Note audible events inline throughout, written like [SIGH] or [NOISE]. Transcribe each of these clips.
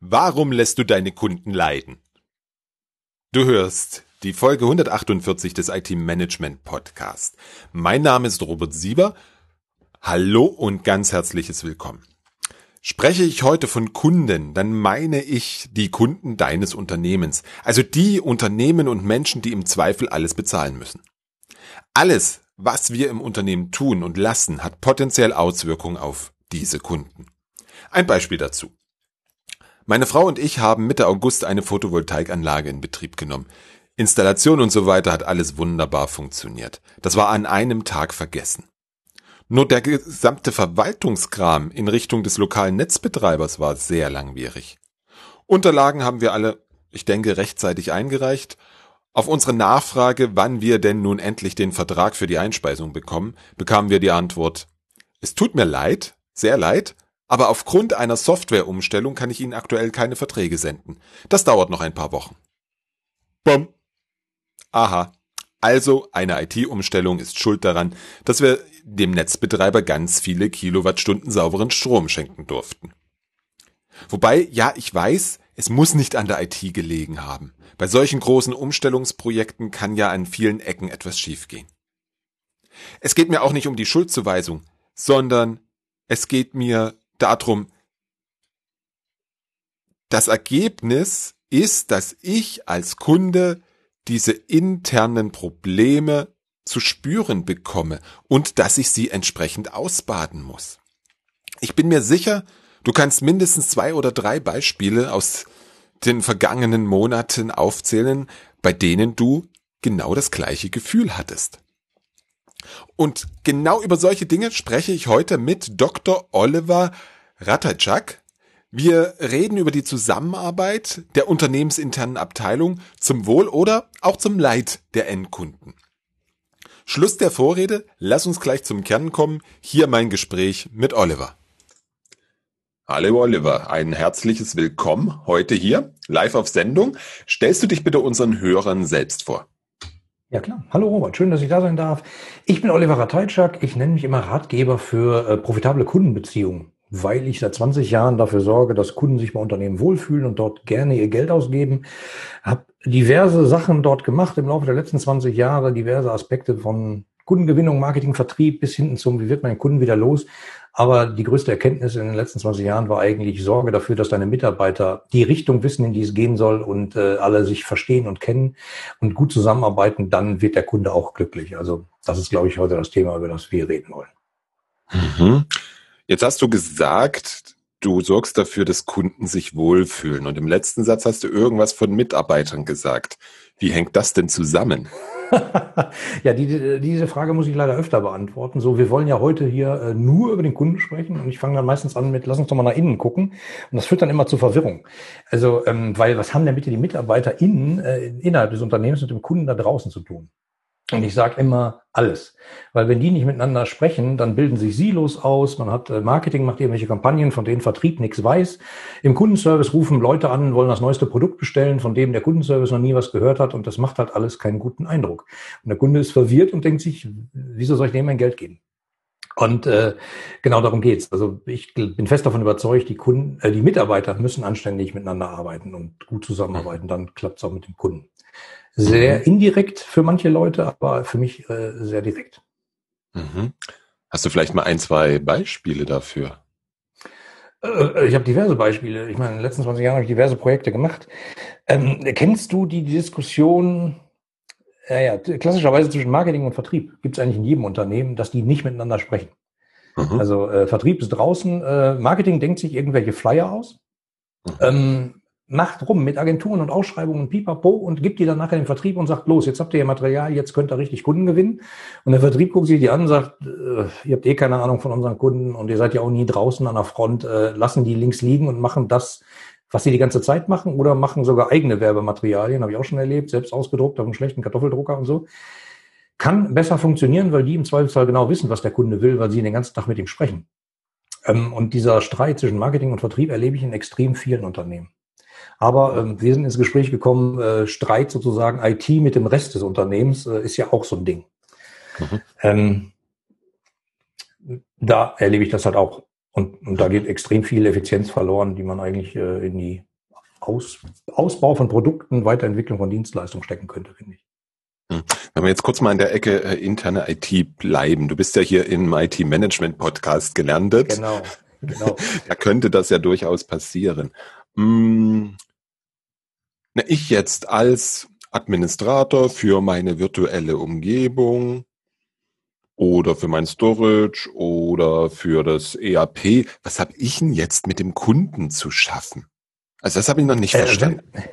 Warum lässt du deine Kunden leiden? Du hörst die Folge 148 des IT Management Podcast. Mein Name ist Robert Sieber. Hallo und ganz herzliches Willkommen. Spreche ich heute von Kunden, dann meine ich die Kunden deines Unternehmens, also die Unternehmen und Menschen, die im Zweifel alles bezahlen müssen. Alles, was wir im Unternehmen tun und lassen, hat potenziell Auswirkungen auf diese Kunden. Ein Beispiel dazu. Meine Frau und ich haben Mitte August eine Photovoltaikanlage in Betrieb genommen. Installation und so weiter hat alles wunderbar funktioniert. Das war an einem Tag vergessen. Nur der gesamte Verwaltungskram in Richtung des lokalen Netzbetreibers war sehr langwierig. Unterlagen haben wir alle, ich denke, rechtzeitig eingereicht. Auf unsere Nachfrage, wann wir denn nun endlich den Vertrag für die Einspeisung bekommen, bekamen wir die Antwort, es tut mir leid, sehr leid, aber aufgrund einer Softwareumstellung kann ich Ihnen aktuell keine Verträge senden. Das dauert noch ein paar Wochen. Bom. Aha. Also eine IT-Umstellung ist schuld daran, dass wir dem Netzbetreiber ganz viele Kilowattstunden sauberen Strom schenken durften. Wobei, ja, ich weiß, es muss nicht an der IT gelegen haben. Bei solchen großen Umstellungsprojekten kann ja an vielen Ecken etwas schiefgehen. Es geht mir auch nicht um die Schuldzuweisung, sondern es geht mir darum, das Ergebnis ist, dass ich als Kunde diese internen Probleme zu spüren bekomme und dass ich sie entsprechend ausbaden muss. Ich bin mir sicher, du kannst mindestens zwei oder drei Beispiele aus den vergangenen Monaten aufzählen, bei denen du genau das gleiche Gefühl hattest. Und genau über solche Dinge spreche ich heute mit Dr. Oliver Ratajczak. Wir reden über die Zusammenarbeit der unternehmensinternen Abteilung zum Wohl oder auch zum Leid der Endkunden. Schluss der Vorrede, lass uns gleich zum Kern kommen. Hier mein Gespräch mit Oliver. Hallo Oliver, ein herzliches Willkommen heute hier, live auf Sendung. Stellst du dich bitte unseren Hörern selbst vor? Ja klar. Hallo Robert, schön, dass ich da sein darf. Ich bin Oliver Ratajczak. Ich nenne mich immer Ratgeber für äh, profitable Kundenbeziehungen, weil ich seit 20 Jahren dafür sorge, dass Kunden sich bei Unternehmen wohlfühlen und dort gerne ihr Geld ausgeben. Hab diverse Sachen dort gemacht im Laufe der letzten 20 Jahre, diverse Aspekte von Kundengewinnung, Marketing, Vertrieb bis hinten zum, wie wird mein Kunden wieder los. Aber die größte Erkenntnis in den letzten 20 Jahren war eigentlich Sorge dafür, dass deine Mitarbeiter die Richtung wissen, in die es gehen soll und äh, alle sich verstehen und kennen und gut zusammenarbeiten, dann wird der Kunde auch glücklich. Also das ist, glaube ich, heute das Thema, über das wir reden wollen. Mhm. Jetzt hast du gesagt, du sorgst dafür, dass Kunden sich wohlfühlen. Und im letzten Satz hast du irgendwas von Mitarbeitern gesagt. Wie hängt das denn zusammen? [LAUGHS] ja, die, diese Frage muss ich leider öfter beantworten. So, wir wollen ja heute hier äh, nur über den Kunden sprechen und ich fange dann meistens an mit, lass uns doch mal nach innen gucken. Und das führt dann immer zu Verwirrung. Also, ähm, weil was haben denn bitte die Mitarbeiter innen, äh, innerhalb des Unternehmens mit dem Kunden da draußen zu tun? Und ich sage immer alles. Weil wenn die nicht miteinander sprechen, dann bilden sich Silos aus. Man hat äh, Marketing, macht irgendwelche Kampagnen, von denen Vertrieb nichts weiß. Im Kundenservice rufen Leute an, wollen das neueste Produkt bestellen, von dem der Kundenservice noch nie was gehört hat. Und das macht halt alles keinen guten Eindruck. Und der Kunde ist verwirrt und denkt sich, wieso soll ich dem mein Geld geben? Und äh, genau darum geht's. Also ich bin fest davon überzeugt, die Kunden, äh, die Mitarbeiter müssen anständig miteinander arbeiten und gut zusammenarbeiten. Dann klappt's auch mit dem Kunden. Sehr indirekt für manche Leute, aber für mich äh, sehr direkt. Mhm. Hast du vielleicht mal ein, zwei Beispiele dafür? Äh, ich habe diverse Beispiele. Ich meine, in den letzten 20 Jahren habe ich diverse Projekte gemacht. Ähm, kennst du die Diskussion, ja, ja, klassischerweise zwischen Marketing und Vertrieb gibt es eigentlich in jedem Unternehmen, dass die nicht miteinander sprechen. Mhm. Also äh, Vertrieb ist draußen, äh, Marketing denkt sich irgendwelche Flyer aus. Mhm. Ähm, macht rum mit Agenturen und Ausschreibungen und pipapo und gibt die dann nachher den Vertrieb und sagt, los, jetzt habt ihr ja Material, jetzt könnt ihr richtig Kunden gewinnen. Und der Vertrieb guckt sich die an und sagt, äh, ihr habt eh keine Ahnung von unseren Kunden und ihr seid ja auch nie draußen an der Front, äh, lassen die links liegen und machen das, was sie die ganze Zeit machen oder machen sogar eigene Werbematerialien, habe ich auch schon erlebt, selbst ausgedruckt auf einem schlechten Kartoffeldrucker und so. Kann besser funktionieren, weil die im Zweifelsfall genau wissen, was der Kunde will, weil sie den ganzen Tag mit ihm sprechen. Ähm, und dieser Streit zwischen Marketing und Vertrieb erlebe ich in extrem vielen Unternehmen. Aber ähm, wir sind ins Gespräch gekommen, äh, Streit sozusagen IT mit dem Rest des Unternehmens äh, ist ja auch so ein Ding. Mhm. Ähm, da erlebe ich das halt auch. Und, und da geht extrem viel Effizienz verloren, die man eigentlich äh, in die Aus, Ausbau von Produkten, Weiterentwicklung von Dienstleistungen stecken könnte, finde ich. Hm. Wenn wir jetzt kurz mal in der Ecke äh, interne IT bleiben. Du bist ja hier im IT-Management-Podcast gelandet. Genau, genau. [LAUGHS] da könnte das ja durchaus passieren. Hm. Ich jetzt als Administrator für meine virtuelle Umgebung oder für mein Storage oder für das ERP. Was habe ich denn jetzt mit dem Kunden zu schaffen? Also das habe ich noch nicht äh, verstanden. Wenn,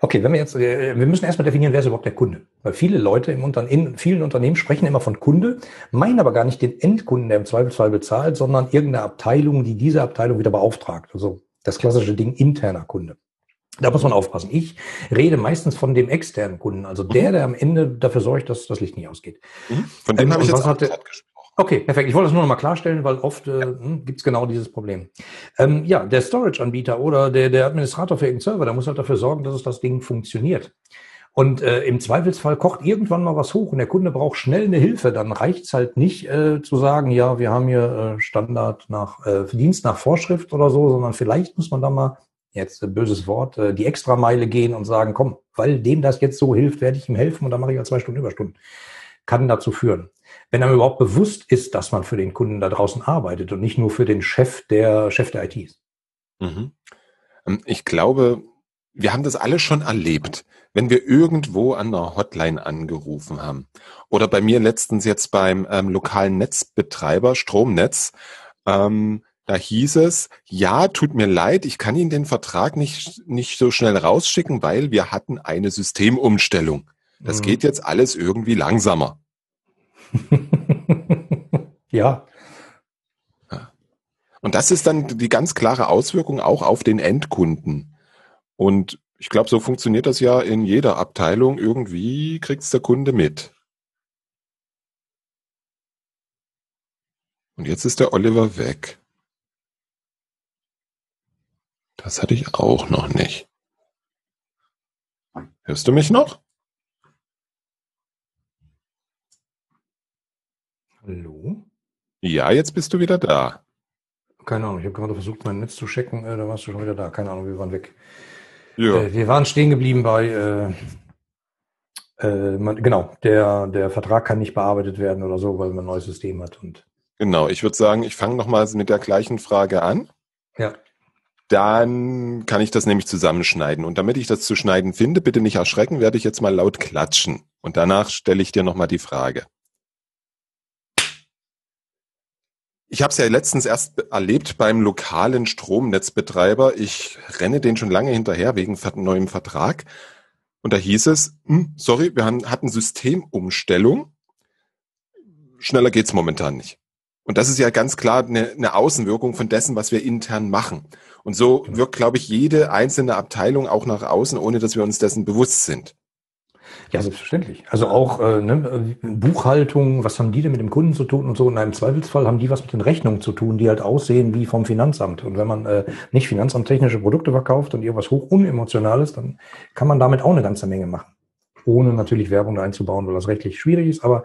okay, wenn wir jetzt, äh, wir müssen erstmal definieren, wer ist überhaupt der Kunde. Weil viele Leute im Unter in vielen Unternehmen sprechen immer von Kunde, meinen aber gar nicht den Endkunden, der im Zweifelsfall bezahlt, sondern irgendeine Abteilung, die diese Abteilung wieder beauftragt. Also das klassische Ding interner Kunde. Da muss man aufpassen. Ich rede meistens von dem externen Kunden, also der, mhm. der am Ende dafür sorgt, dass das Licht nicht ausgeht. Mhm. Von dem ähm, habe ich jetzt auch hatte, gesprochen. Okay, perfekt. Ich wollte das nur noch mal klarstellen, weil oft äh, hm, gibt es genau dieses Problem. Ähm, ja, der Storage-Anbieter oder der, der Administrator für irgendeinen Server, der muss halt dafür sorgen, dass es das Ding funktioniert. Und äh, im Zweifelsfall kocht irgendwann mal was hoch und der Kunde braucht schnell eine Hilfe. Dann reicht's halt nicht äh, zu sagen, ja, wir haben hier äh, Standard nach äh, Dienst nach Vorschrift oder so, sondern vielleicht muss man da mal jetzt ein böses Wort, äh, die Extrameile gehen und sagen, komm, weil dem das jetzt so hilft, werde ich ihm helfen und dann mache ich ja zwei Stunden Überstunden. Kann dazu führen. Wenn einem überhaupt bewusst ist, dass man für den Kunden da draußen arbeitet und nicht nur für den Chef der Chef der IT ist. Mhm. Ähm, ich glaube, wir haben das alle schon erlebt, wenn wir irgendwo an einer Hotline angerufen haben. Oder bei mir letztens jetzt beim ähm, lokalen Netzbetreiber Stromnetz. Ähm, da hieß es, ja, tut mir leid, ich kann Ihnen den Vertrag nicht, nicht so schnell rausschicken, weil wir hatten eine Systemumstellung. Das mhm. geht jetzt alles irgendwie langsamer. [LAUGHS] ja. Und das ist dann die ganz klare Auswirkung auch auf den Endkunden. Und ich glaube, so funktioniert das ja in jeder Abteilung. Irgendwie kriegt es der Kunde mit. Und jetzt ist der Oliver weg. Das hatte ich auch noch nicht. Hörst du mich noch? Hallo? Ja, jetzt bist du wieder da. Keine Ahnung, ich habe gerade versucht, mein Netz zu checken, äh, da warst du schon wieder da. Keine Ahnung, wir waren weg. Ja. Äh, wir waren stehen geblieben bei, äh, äh, man, genau, der, der Vertrag kann nicht bearbeitet werden oder so, weil man ein neues System hat. Und genau, ich würde sagen, ich fange nochmal mit der gleichen Frage an. Ja dann kann ich das nämlich zusammenschneiden. Und damit ich das zu schneiden finde, bitte nicht erschrecken, werde ich jetzt mal laut klatschen. Und danach stelle ich dir nochmal die Frage. Ich habe es ja letztens erst erlebt beim lokalen Stromnetzbetreiber. Ich renne den schon lange hinterher wegen neuem Vertrag. Und da hieß es, hm, sorry, wir hatten Systemumstellung. Schneller geht's momentan nicht. Und das ist ja ganz klar eine, eine Außenwirkung von dessen, was wir intern machen. Und so genau. wirkt, glaube ich, jede einzelne Abteilung auch nach außen, ohne dass wir uns dessen bewusst sind. Ja, selbstverständlich. Also auch äh, ne, Buchhaltung, was haben die denn mit dem Kunden zu tun und so. In einem Zweifelsfall haben die was mit den Rechnungen zu tun, die halt aussehen wie vom Finanzamt. Und wenn man äh, nicht finanzamttechnische Produkte verkauft und irgendwas hoch unemotionales, dann kann man damit auch eine ganze Menge machen. Ohne natürlich Werbung einzubauen, weil das rechtlich schwierig ist. Aber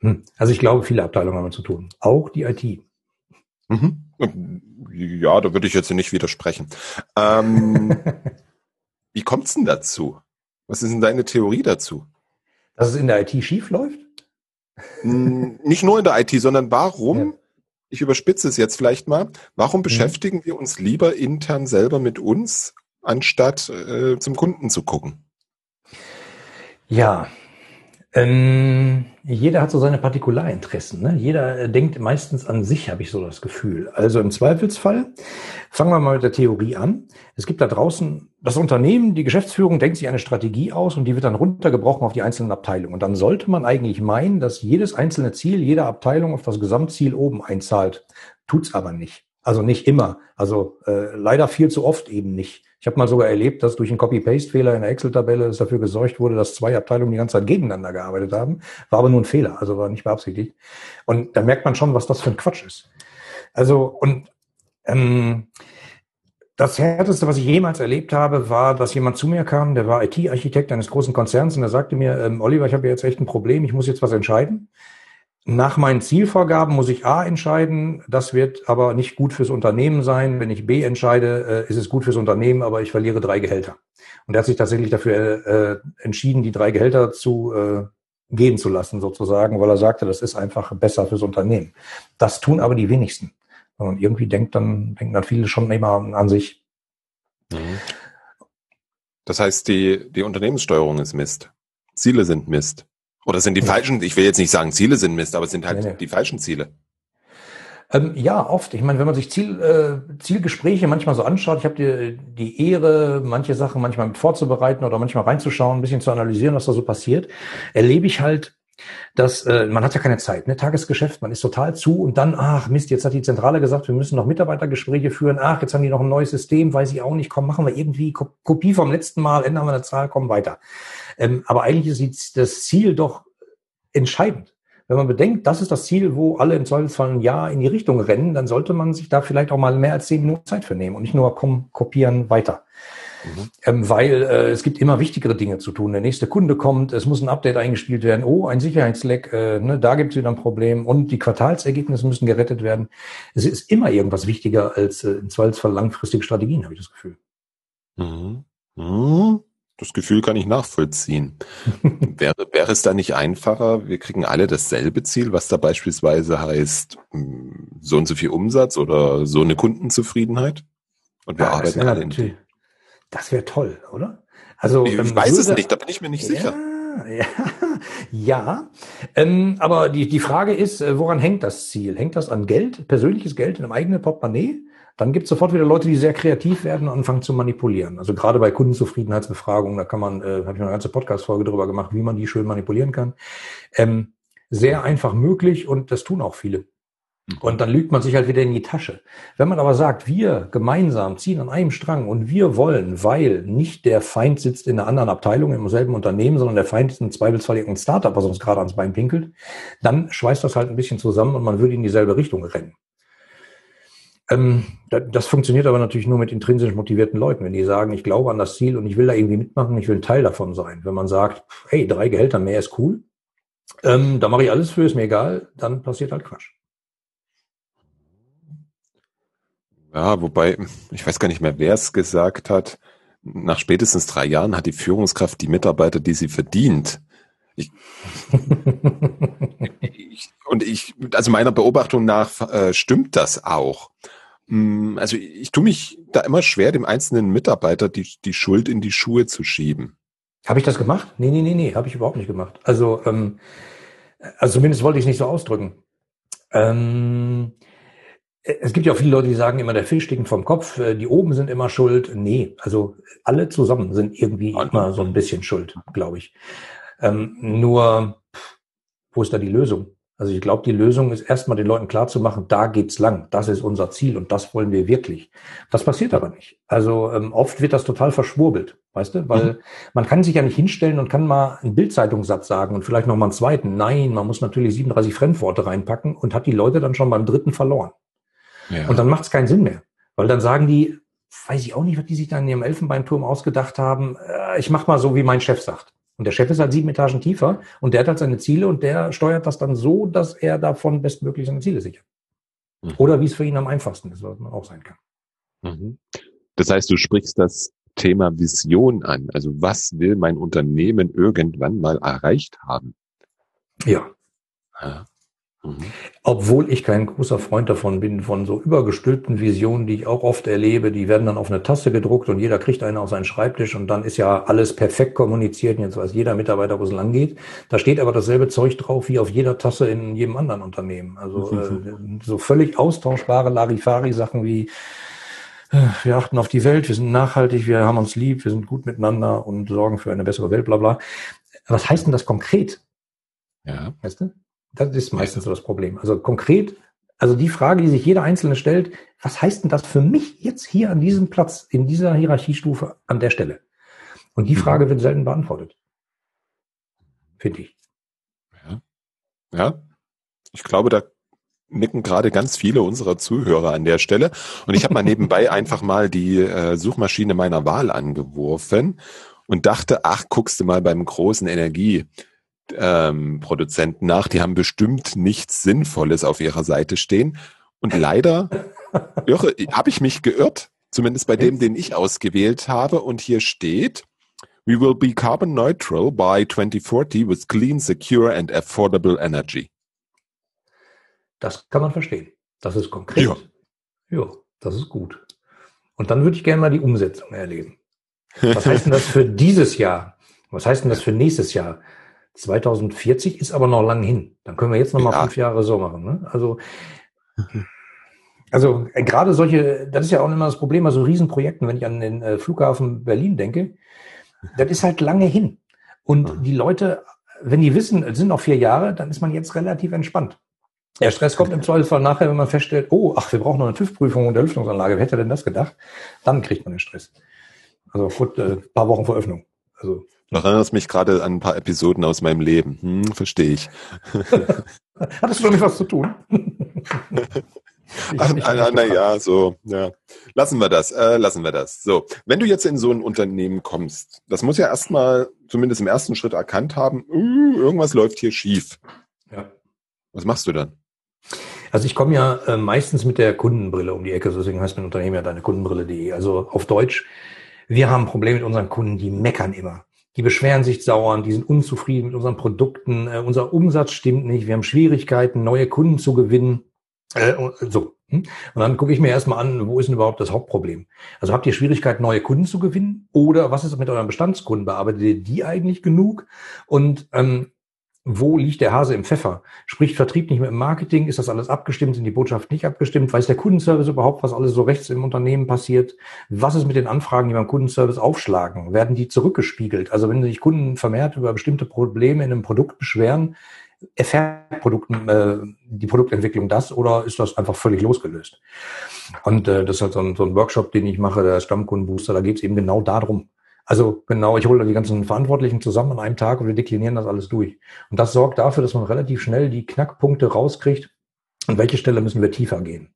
hm, also ich glaube, viele Abteilungen haben zu tun. Auch die IT. Mhm. Ja, da würde ich jetzt nicht widersprechen. Ähm, [LAUGHS] wie kommt's denn dazu? Was ist denn deine Theorie dazu? Dass es in der IT schief läuft? Hm, nicht nur in der IT, sondern warum, ja. ich überspitze es jetzt vielleicht mal, warum mhm. beschäftigen wir uns lieber intern selber mit uns, anstatt äh, zum Kunden zu gucken? Ja, ähm, jeder hat so seine Partikularinteressen. Ne? Jeder denkt meistens an sich, habe ich so das Gefühl. Also im Zweifelsfall, fangen wir mal mit der Theorie an. Es gibt da draußen das Unternehmen, die Geschäftsführung denkt sich eine Strategie aus und die wird dann runtergebrochen auf die einzelnen Abteilungen. Und dann sollte man eigentlich meinen, dass jedes einzelne Ziel jeder Abteilung auf das Gesamtziel oben einzahlt. Tut's aber nicht. Also nicht immer. Also äh, leider viel zu oft eben nicht. Ich habe mal sogar erlebt, dass durch einen Copy-Paste-Fehler in der Excel-Tabelle es dafür gesorgt wurde, dass zwei Abteilungen die ganze Zeit gegeneinander gearbeitet haben. War aber nur ein Fehler, also war nicht beabsichtigt. Und da merkt man schon, was das für ein Quatsch ist. Also, und ähm, das Härteste, was ich jemals erlebt habe, war, dass jemand zu mir kam, der war IT-Architekt eines großen Konzerns und der sagte mir, ähm, Oliver, ich habe jetzt echt ein Problem, ich muss jetzt was entscheiden. Nach meinen Zielvorgaben muss ich A entscheiden, das wird aber nicht gut fürs Unternehmen sein. Wenn ich B entscheide, äh, ist es gut fürs Unternehmen, aber ich verliere drei Gehälter. Und er hat sich tatsächlich dafür äh, entschieden, die drei Gehälter zu äh, gehen zu lassen, sozusagen, weil er sagte, das ist einfach besser fürs Unternehmen. Das tun aber die wenigsten. Und irgendwie denkt dann, denken dann viele schon immer an sich. Mhm. Das heißt, die, die Unternehmenssteuerung ist Mist. Ziele sind Mist. Oder sind die falschen, ich will jetzt nicht sagen, Ziele sind Mist, aber es sind halt nee, nee. die falschen Ziele. Ähm, ja, oft. Ich meine, wenn man sich Ziel, äh, Zielgespräche manchmal so anschaut, ich habe die, die Ehre, manche Sachen manchmal mit vorzubereiten oder manchmal reinzuschauen, ein bisschen zu analysieren, was da so passiert, erlebe ich halt, dass äh, man hat ja keine Zeit, ne? Tagesgeschäft, man ist total zu und dann, ach Mist, jetzt hat die Zentrale gesagt, wir müssen noch Mitarbeitergespräche führen, ach, jetzt haben die noch ein neues System, weiß ich auch nicht, komm, machen wir irgendwie Kopie vom letzten Mal, ändern wir eine Zahl, kommen weiter. Ähm, aber eigentlich ist das Ziel doch entscheidend. Wenn man bedenkt, das ist das Ziel, wo alle im Zweifelsfall ein Jahr in die Richtung rennen, dann sollte man sich da vielleicht auch mal mehr als zehn Minuten Zeit für nehmen und nicht nur komm, kopieren weiter. Mhm. Ähm, weil äh, es gibt immer wichtigere Dinge zu tun. Der nächste Kunde kommt, es muss ein Update eingespielt werden, oh, ein Sicherheitsleck, äh, ne, da gibt es wieder ein Problem und die Quartalsergebnisse müssen gerettet werden. Es ist immer irgendwas wichtiger als äh, im Zweifelsfall langfristige Strategien, habe ich das Gefühl. Mhm. Mhm. Das Gefühl kann ich nachvollziehen. [LAUGHS] wäre, wäre es da nicht einfacher, wir kriegen alle dasselbe Ziel, was da beispielsweise heißt, hm, so und so viel Umsatz oder so eine Kundenzufriedenheit? Und wir ja, arbeiten alle in Das wäre toll, oder? Also ich ähm, weiß es nicht, da bin ich mir nicht sicher. Ja, [LAUGHS] ja. Ähm, aber die, die Frage ist, äh, woran hängt das Ziel? Hängt das an Geld, persönliches Geld in einem eigenen Portemonnaie? Dann gibt es sofort wieder Leute, die sehr kreativ werden und anfangen zu manipulieren. Also gerade bei Kundenzufriedenheitsbefragungen, da kann man, äh, habe ich eine ganze Podcast-Folge darüber gemacht, wie man die schön manipulieren kann. Ähm, sehr einfach möglich und das tun auch viele. Mhm. Und dann lügt man sich halt wieder in die Tasche. Wenn man aber sagt, wir gemeinsam ziehen an einem Strang und wir wollen, weil nicht der Feind sitzt in einer anderen Abteilung im selben Unternehmen, sondern der Feind ist im Zweifelsfall Startup, was uns gerade ans Bein pinkelt, dann schweißt das halt ein bisschen zusammen und man würde in dieselbe Richtung rennen. Ähm, das funktioniert aber natürlich nur mit intrinsisch motivierten Leuten. Wenn die sagen, ich glaube an das Ziel und ich will da irgendwie mitmachen, ich will ein Teil davon sein. Wenn man sagt, hey, drei Gehälter mehr ist cool, ähm, da mache ich alles für, ist mir egal, dann passiert halt Quatsch. Ja, wobei, ich weiß gar nicht mehr, wer es gesagt hat. Nach spätestens drei Jahren hat die Führungskraft die Mitarbeiter, die sie verdient. Ich, ich, und ich, also meiner Beobachtung nach äh, stimmt das auch. Mm, also ich tue mich da immer schwer, dem einzelnen Mitarbeiter die, die Schuld in die Schuhe zu schieben. Habe ich das gemacht? Nee, nee, nee, nee, habe ich überhaupt nicht gemacht. Also, ähm, also zumindest wollte ich es nicht so ausdrücken. Ähm, es gibt ja auch viele Leute, die sagen immer, der Fisch stinkt vom Kopf, äh, die oben sind immer schuld. Nee, also alle zusammen sind irgendwie immer so ein bisschen schuld, glaube ich. Ähm, nur, wo ist da die Lösung? Also ich glaube, die Lösung ist erstmal den Leuten klarzumachen, da geht's lang, das ist unser Ziel und das wollen wir wirklich. Das passiert aber nicht. Also ähm, oft wird das total verschwurbelt, weißt du, weil mhm. man kann sich ja nicht hinstellen und kann mal einen Bildzeitungssatz sagen und vielleicht noch mal einen zweiten. Nein, man muss natürlich 37 Fremdworte reinpacken und hat die Leute dann schon beim dritten verloren. Ja. Und dann macht es keinen Sinn mehr, weil dann sagen die, weiß ich auch nicht, was die sich dann in ihrem Elfenbeinturm ausgedacht haben. Äh, ich mach mal so, wie mein Chef sagt. Und der Chef ist halt sieben Etagen tiefer und der hat halt seine Ziele und der steuert das dann so, dass er davon bestmöglich seine Ziele sichert. Mhm. Oder wie es für ihn am einfachsten ist, was man auch sein kann. Mhm. Das heißt, du sprichst das Thema Vision an. Also was will mein Unternehmen irgendwann mal erreicht haben? Ja. ja. Mhm. Obwohl ich kein großer Freund davon bin, von so übergestülpten Visionen, die ich auch oft erlebe, die werden dann auf eine Tasse gedruckt und jeder kriegt eine auf seinen Schreibtisch und dann ist ja alles perfekt kommuniziert und jetzt weiß jeder Mitarbeiter, wo es lang geht. Da steht aber dasselbe Zeug drauf wie auf jeder Tasse in jedem anderen Unternehmen. Also mhm. [LAUGHS] äh, so völlig austauschbare Larifari-Sachen wie äh, wir achten auf die Welt, wir sind nachhaltig, wir haben uns lieb, wir sind gut miteinander und sorgen für eine bessere Welt, bla bla. Was heißt denn das konkret? Ja. Weißt du? Das ist meistens so das Problem. Also konkret, also die Frage, die sich jeder Einzelne stellt, was heißt denn das für mich jetzt hier an diesem Platz, in dieser Hierarchiestufe an der Stelle? Und die mhm. Frage wird selten beantwortet. Finde ich. Ja. ja. Ich glaube, da nicken gerade ganz viele unserer Zuhörer an der Stelle. Und ich habe mal nebenbei [LAUGHS] einfach mal die äh, Suchmaschine meiner Wahl angeworfen und dachte, ach, guckst du mal beim großen Energie ähm, Produzenten nach. Die haben bestimmt nichts Sinnvolles auf ihrer Seite stehen. Und leider [LAUGHS] habe ich mich geirrt, zumindest bei dem, den ich ausgewählt habe. Und hier steht, We will be carbon neutral by 2040 with clean, secure and affordable energy. Das kann man verstehen. Das ist konkret. Ja, ja das ist gut. Und dann würde ich gerne mal die Umsetzung erleben. Was heißt denn das für dieses Jahr? Was heißt denn das für nächstes Jahr? 2040 ist aber noch lang hin. Dann können wir jetzt noch mal ja. fünf Jahre so machen. Ne? Also, also äh, gerade solche, das ist ja auch immer das Problem bei so Riesenprojekten, wenn ich an den äh, Flughafen Berlin denke, das ist halt lange hin. Und die Leute, wenn die wissen, es sind noch vier Jahre, dann ist man jetzt relativ entspannt. Der Stress kommt im Zweifelsfall nachher, wenn man feststellt, oh, ach, wir brauchen noch eine TÜV-Prüfung und der Lüftungsanlage. Wer hätte denn das gedacht? Dann kriegt man den Stress. Also vor äh, paar Wochen vor Öffnung. Also erinnerst mich gerade an ein paar Episoden aus meinem Leben. Hm, verstehe ich. [LAUGHS] Hattest du damit was zu tun? Ach, [LAUGHS] na, na ja, so, ja. Lassen wir das, äh, lassen wir das. So, wenn du jetzt in so ein Unternehmen kommst, das muss ja erstmal, zumindest im ersten Schritt erkannt haben, uh, irgendwas läuft hier schief. Ja. Was machst du dann? Also ich komme ja äh, meistens mit der Kundenbrille um die Ecke, deswegen heißt mein Unternehmen ja deine Kundenbrille.de. Also auf Deutsch, wir haben ein Problem mit unseren Kunden, die meckern immer die beschweren sich sauern, die sind unzufrieden mit unseren Produkten, äh, unser Umsatz stimmt nicht, wir haben Schwierigkeiten, neue Kunden zu gewinnen. Äh, so. Hm? Und dann gucke ich mir erstmal an, wo ist denn überhaupt das Hauptproblem? Also habt ihr Schwierigkeiten, neue Kunden zu gewinnen? Oder was ist mit euren Bestandskunden? Bearbeitet ihr die eigentlich genug? Und ähm, wo liegt der Hase im Pfeffer? Spricht Vertrieb nicht mit dem Marketing? Ist das alles abgestimmt? Sind die Botschaften nicht abgestimmt? Weiß der Kundenservice überhaupt, was alles so rechts im Unternehmen passiert? Was ist mit den Anfragen, die beim Kundenservice aufschlagen? Werden die zurückgespiegelt? Also wenn sich Kunden vermehrt über bestimmte Probleme in einem Produkt beschweren, erfährt Produkten, äh, die Produktentwicklung das oder ist das einfach völlig losgelöst? Und äh, das ist halt so ein, so ein Workshop, den ich mache, der Stammkundenbooster, da geht es eben genau darum. Also genau, ich hole die ganzen Verantwortlichen zusammen an einem Tag und wir deklinieren das alles durch. Und das sorgt dafür, dass man relativ schnell die Knackpunkte rauskriegt, an welche Stelle müssen wir tiefer gehen.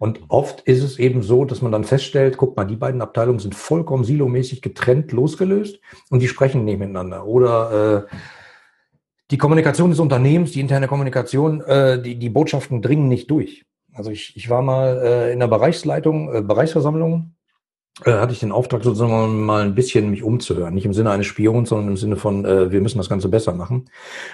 Und oft ist es eben so, dass man dann feststellt, guck mal, die beiden Abteilungen sind vollkommen silomäßig getrennt losgelöst und die sprechen nicht miteinander. Oder äh, die Kommunikation des Unternehmens, die interne Kommunikation, äh, die, die Botschaften dringen nicht durch. Also ich, ich war mal äh, in der Bereichsleitung, äh, Bereichsversammlung äh, hatte ich den Auftrag sozusagen mal ein bisschen mich umzuhören. Nicht im Sinne eines Spions, sondern im Sinne von, äh, wir müssen das Ganze besser machen.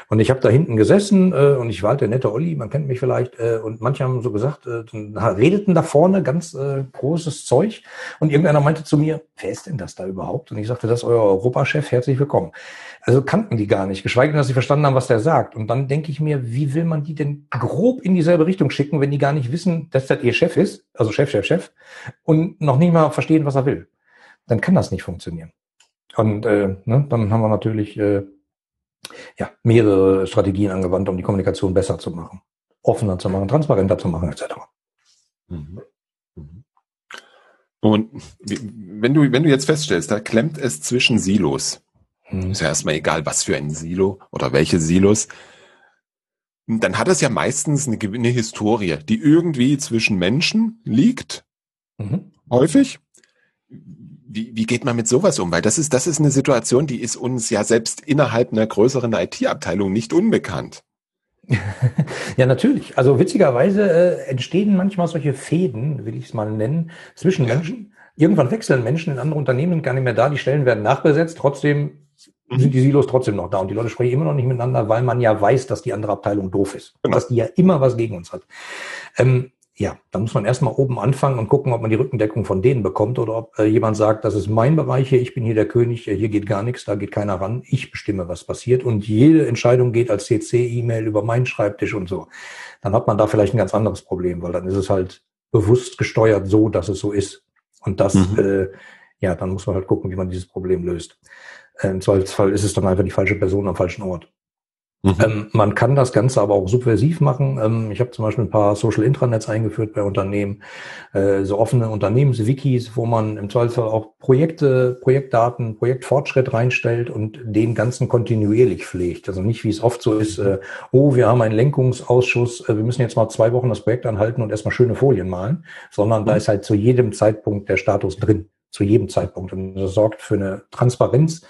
Und ich habe da hinten gesessen äh, und ich war halt der nette Olli, man kennt mich vielleicht, äh, und manche haben so gesagt, äh, redeten da vorne ganz äh, großes Zeug und irgendeiner meinte zu mir, wer ist denn das da überhaupt? Und ich sagte, das ist euer Europachef, herzlich willkommen. Also kannten die gar nicht, geschweige denn, dass sie verstanden haben, was der sagt. Und dann denke ich mir, wie will man die denn grob in dieselbe Richtung schicken, wenn die gar nicht wissen, dass das ihr Chef ist, also Chef, Chef, Chef, und noch nicht mal verstehen, was er will. Dann kann das nicht funktionieren. Und äh, ne, dann haben wir natürlich äh, ja, mehrere Strategien angewandt, um die Kommunikation besser zu machen, offener zu machen, transparenter zu machen, etc. Mhm. Mhm. Und wenn du, wenn du jetzt feststellst, da klemmt es zwischen Silos. Ist ja erstmal egal, was für ein Silo oder welche Silos. Dann hat es ja meistens eine, eine Historie, die irgendwie zwischen Menschen liegt. Mhm. Häufig. Wie, wie geht man mit sowas um? Weil das ist, das ist eine Situation, die ist uns ja selbst innerhalb einer größeren IT-Abteilung nicht unbekannt. [LAUGHS] ja, natürlich. Also witzigerweise äh, entstehen manchmal solche Fäden, will ich es mal nennen, zwischen ja. Menschen. Irgendwann wechseln Menschen in andere Unternehmen gar nicht mehr da, die Stellen werden nachbesetzt, trotzdem. Sind die Silos trotzdem noch da und die Leute sprechen immer noch nicht miteinander, weil man ja weiß, dass die andere Abteilung doof ist. Genau. Dass die ja immer was gegen uns hat. Ähm, ja, da muss man erstmal oben anfangen und gucken, ob man die Rückendeckung von denen bekommt oder ob äh, jemand sagt, das ist mein Bereich hier, ich bin hier der König, äh, hier geht gar nichts, da geht keiner ran, ich bestimme, was passiert und jede Entscheidung geht als CC-E-Mail über meinen Schreibtisch und so. Dann hat man da vielleicht ein ganz anderes Problem, weil dann ist es halt bewusst gesteuert so, dass es so ist. Und das, mhm. äh, ja, dann muss man halt gucken, wie man dieses Problem löst. Im Zweifelsfall ist es dann einfach die falsche Person am falschen Ort. Mhm. Ähm, man kann das Ganze aber auch subversiv machen. Ähm, ich habe zum Beispiel ein paar Social Intranets eingeführt bei Unternehmen, äh, so offene Unternehmenswikis, wo man im Zweifelsfall auch Projekte, Projektdaten, Projektfortschritt reinstellt und den Ganzen kontinuierlich pflegt. Also nicht, wie es oft so ist, äh, oh, wir haben einen Lenkungsausschuss, äh, wir müssen jetzt mal zwei Wochen das Projekt anhalten und erstmal schöne Folien malen, sondern mhm. da ist halt zu jedem Zeitpunkt der Status drin zu jedem Zeitpunkt. Und das sorgt für eine Transparenz.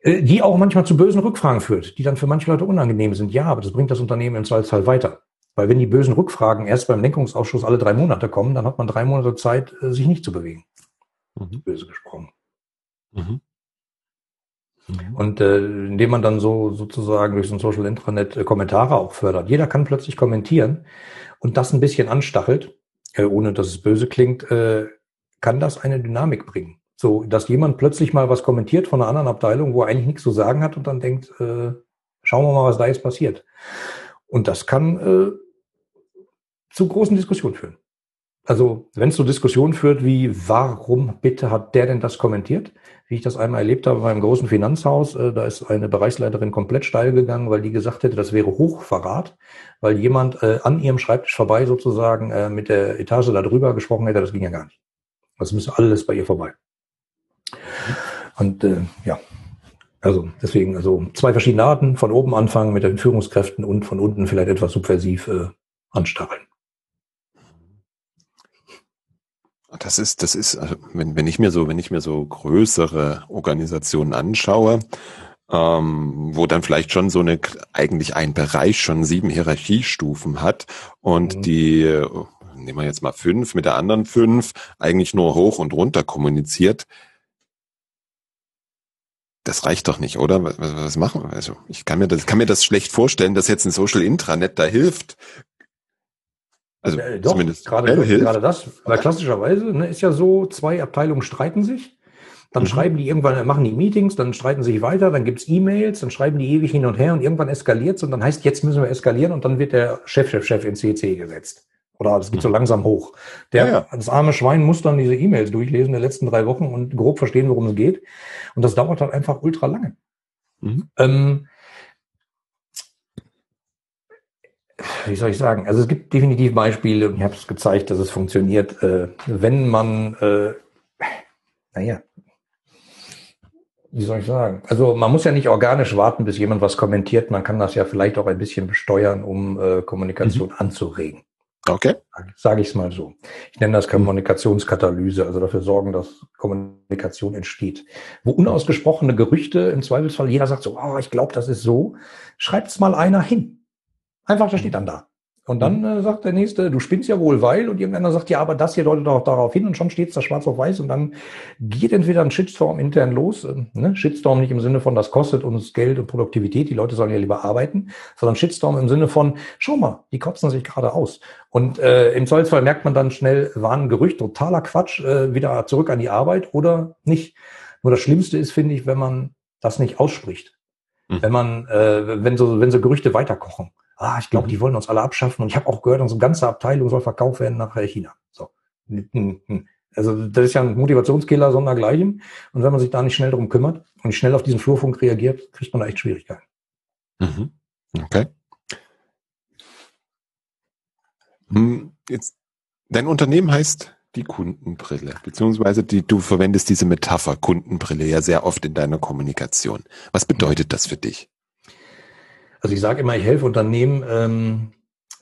Äh, die auch manchmal zu bösen Rückfragen führt, die dann für manche Leute unangenehm sind. Ja, aber das bringt das Unternehmen im Zweifelsfall weiter. Weil wenn die bösen Rückfragen erst beim Lenkungsausschuss alle drei Monate kommen, dann hat man drei Monate Zeit, äh, sich nicht zu bewegen. Mhm. Böse gesprochen. Mhm. Mhm. Und äh, indem man dann so sozusagen durch so ein Social Intranet äh, Kommentare auch fördert. Jeder kann plötzlich kommentieren und das ein bisschen anstachelt, äh, ohne dass es böse klingt, äh, kann das eine Dynamik bringen. So, dass jemand plötzlich mal was kommentiert von einer anderen Abteilung, wo er eigentlich nichts zu sagen hat und dann denkt, äh, schauen wir mal, was da jetzt passiert. Und das kann äh, zu großen Diskussionen führen. Also wenn es so Diskussionen führt wie, warum bitte hat der denn das kommentiert? Wie ich das einmal erlebt habe beim großen Finanzhaus, äh, da ist eine Bereichsleiterin komplett steil gegangen, weil die gesagt hätte, das wäre Hochverrat, weil jemand äh, an ihrem Schreibtisch vorbei sozusagen äh, mit der Etage da drüber gesprochen hätte, das ging ja gar nicht. Das müsste alles bei ihr vorbei. Und äh, ja, also deswegen, also zwei verschiedene Arten, von oben anfangen mit den Führungskräften und von unten vielleicht etwas subversiv äh, anstacheln. Das ist, das ist, also wenn, wenn ich mir so, wenn ich mir so größere Organisationen anschaue, ähm, wo dann vielleicht schon so eine, eigentlich ein Bereich schon sieben Hierarchiestufen hat und mhm. die, nehmen wir jetzt mal fünf, mit der anderen fünf eigentlich nur hoch und runter kommuniziert, das reicht doch nicht, oder? Was, was machen wir? Also ich kann mir das, kann mir das schlecht vorstellen, dass jetzt ein Social Intranet da hilft. Also äh, doch, zumindest gerade, gerade das, weil klassischerweise ne, ist ja so, zwei Abteilungen streiten sich, dann mhm. schreiben die irgendwann, machen die Meetings, dann streiten sich weiter, dann gibt's E-Mails, dann schreiben die ewig hin und her und irgendwann eskaliert's und dann heißt, jetzt müssen wir eskalieren und dann wird der Chef, Chef, Chef in CC gesetzt. Oder es geht so mhm. langsam hoch. Der, ja, ja. Das arme Schwein muss dann diese E-Mails durchlesen der letzten drei Wochen und grob verstehen, worum es geht. Und das dauert halt einfach ultra lange. Mhm. Ähm, wie soll ich sagen? Also es gibt definitiv Beispiele, und ich habe es gezeigt, dass es funktioniert, äh, wenn man, äh, naja, wie soll ich sagen? Also man muss ja nicht organisch warten, bis jemand was kommentiert. Man kann das ja vielleicht auch ein bisschen besteuern, um äh, Kommunikation mhm. anzuregen. Okay. Sage ich es mal so. Ich nenne das Kommunikationskatalyse, also dafür sorgen, dass Kommunikation entsteht. Wo unausgesprochene Gerüchte im Zweifelsfall jeder sagt so, oh, ich glaube, das ist so, schreibt es mal einer hin. Einfach, das steht dann da. Und dann mhm. äh, sagt der Nächste, du spinnst ja wohl, weil, und irgendeiner sagt, ja, aber das hier deutet doch darauf hin, und schon steht es da schwarz auf weiß, und dann geht entweder ein Shitstorm intern los, äh, ne? Shitstorm nicht im Sinne von, das kostet uns Geld und Produktivität, die Leute sollen ja lieber arbeiten, sondern Shitstorm im Sinne von, schau mal, die kotzen sich gerade aus. Und äh, im Zweifelsfall merkt man dann schnell, war ein Gerücht, totaler Quatsch, äh, wieder zurück an die Arbeit oder nicht. Nur das Schlimmste ist, finde ich, wenn man das nicht ausspricht. Mhm. Wenn man, äh, wenn so, wenn so Gerüchte weiterkochen ah, ich glaube, mhm. die wollen uns alle abschaffen. Und ich habe auch gehört, unsere ganze Abteilung soll verkauft werden nach China. So. Also das ist ja ein Motivationskiller sondergleichen. Und wenn man sich da nicht schnell drum kümmert und schnell auf diesen Flurfunk reagiert, kriegt man da echt Schwierigkeiten. Mhm. Okay. Hm, jetzt, dein Unternehmen heißt die Kundenbrille, beziehungsweise die, du verwendest diese Metapher Kundenbrille ja sehr oft in deiner Kommunikation. Was bedeutet das für dich? Also ich sage immer, ich helfe Unternehmen ähm,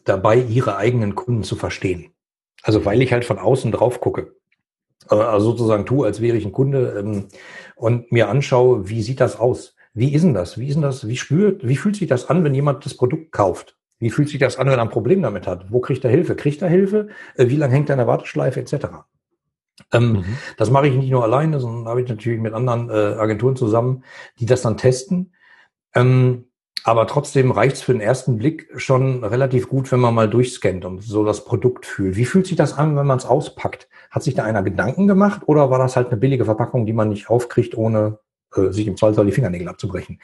dabei, ihre eigenen Kunden zu verstehen. Also weil ich halt von außen drauf gucke. Äh, also sozusagen tue, als wäre ich ein Kunde ähm, und mir anschaue, wie sieht das aus? Wie ist denn das? Wie ist denn das? Wie spürt, wie fühlt sich das an, wenn jemand das Produkt kauft? Wie fühlt sich das an, wenn er ein Problem damit hat? Wo kriegt er Hilfe? Kriegt er Hilfe? Äh, wie lange hängt er in der Warteschleife etc.? Ähm, mhm. Das mache ich nicht nur alleine, sondern habe ich natürlich mit anderen äh, Agenturen zusammen, die das dann testen. Ähm, aber trotzdem reicht es für den ersten Blick schon relativ gut, wenn man mal durchscannt und so das Produkt fühlt. Wie fühlt sich das an, wenn man es auspackt? Hat sich da einer Gedanken gemacht oder war das halt eine billige Verpackung, die man nicht aufkriegt, ohne äh, sich im Zweifelsfall die Fingernägel abzubrechen?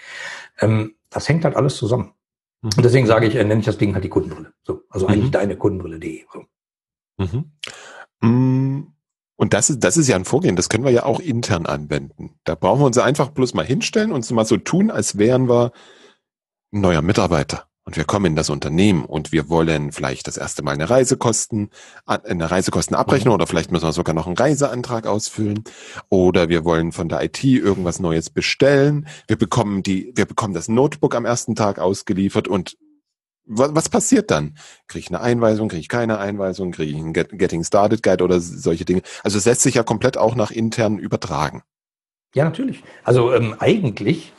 Ähm, das hängt halt alles zusammen. Mhm. Und deswegen sage ich, äh, nenne ich das Ding halt die Kundenbrille. So, also eigentlich mhm. deine Kundenbrille.de. So. Mhm. Mm, und das ist, das ist ja ein Vorgehen, das können wir ja auch intern anwenden. Da brauchen wir uns einfach bloß mal hinstellen und mal so tun, als wären wir neuer Mitarbeiter und wir kommen in das Unternehmen und wir wollen vielleicht das erste Mal eine Reisekosten, eine Reisekostenabrechnung mhm. oder vielleicht müssen wir sogar noch einen Reiseantrag ausfüllen oder wir wollen von der IT irgendwas Neues bestellen. Wir bekommen die, wir bekommen das Notebook am ersten Tag ausgeliefert und was, was passiert dann? Kriege ich eine Einweisung, kriege ich keine Einweisung, kriege ich einen Getting Started Guide oder solche Dinge? Also es lässt sich ja komplett auch nach intern übertragen. Ja, natürlich. Also ähm, eigentlich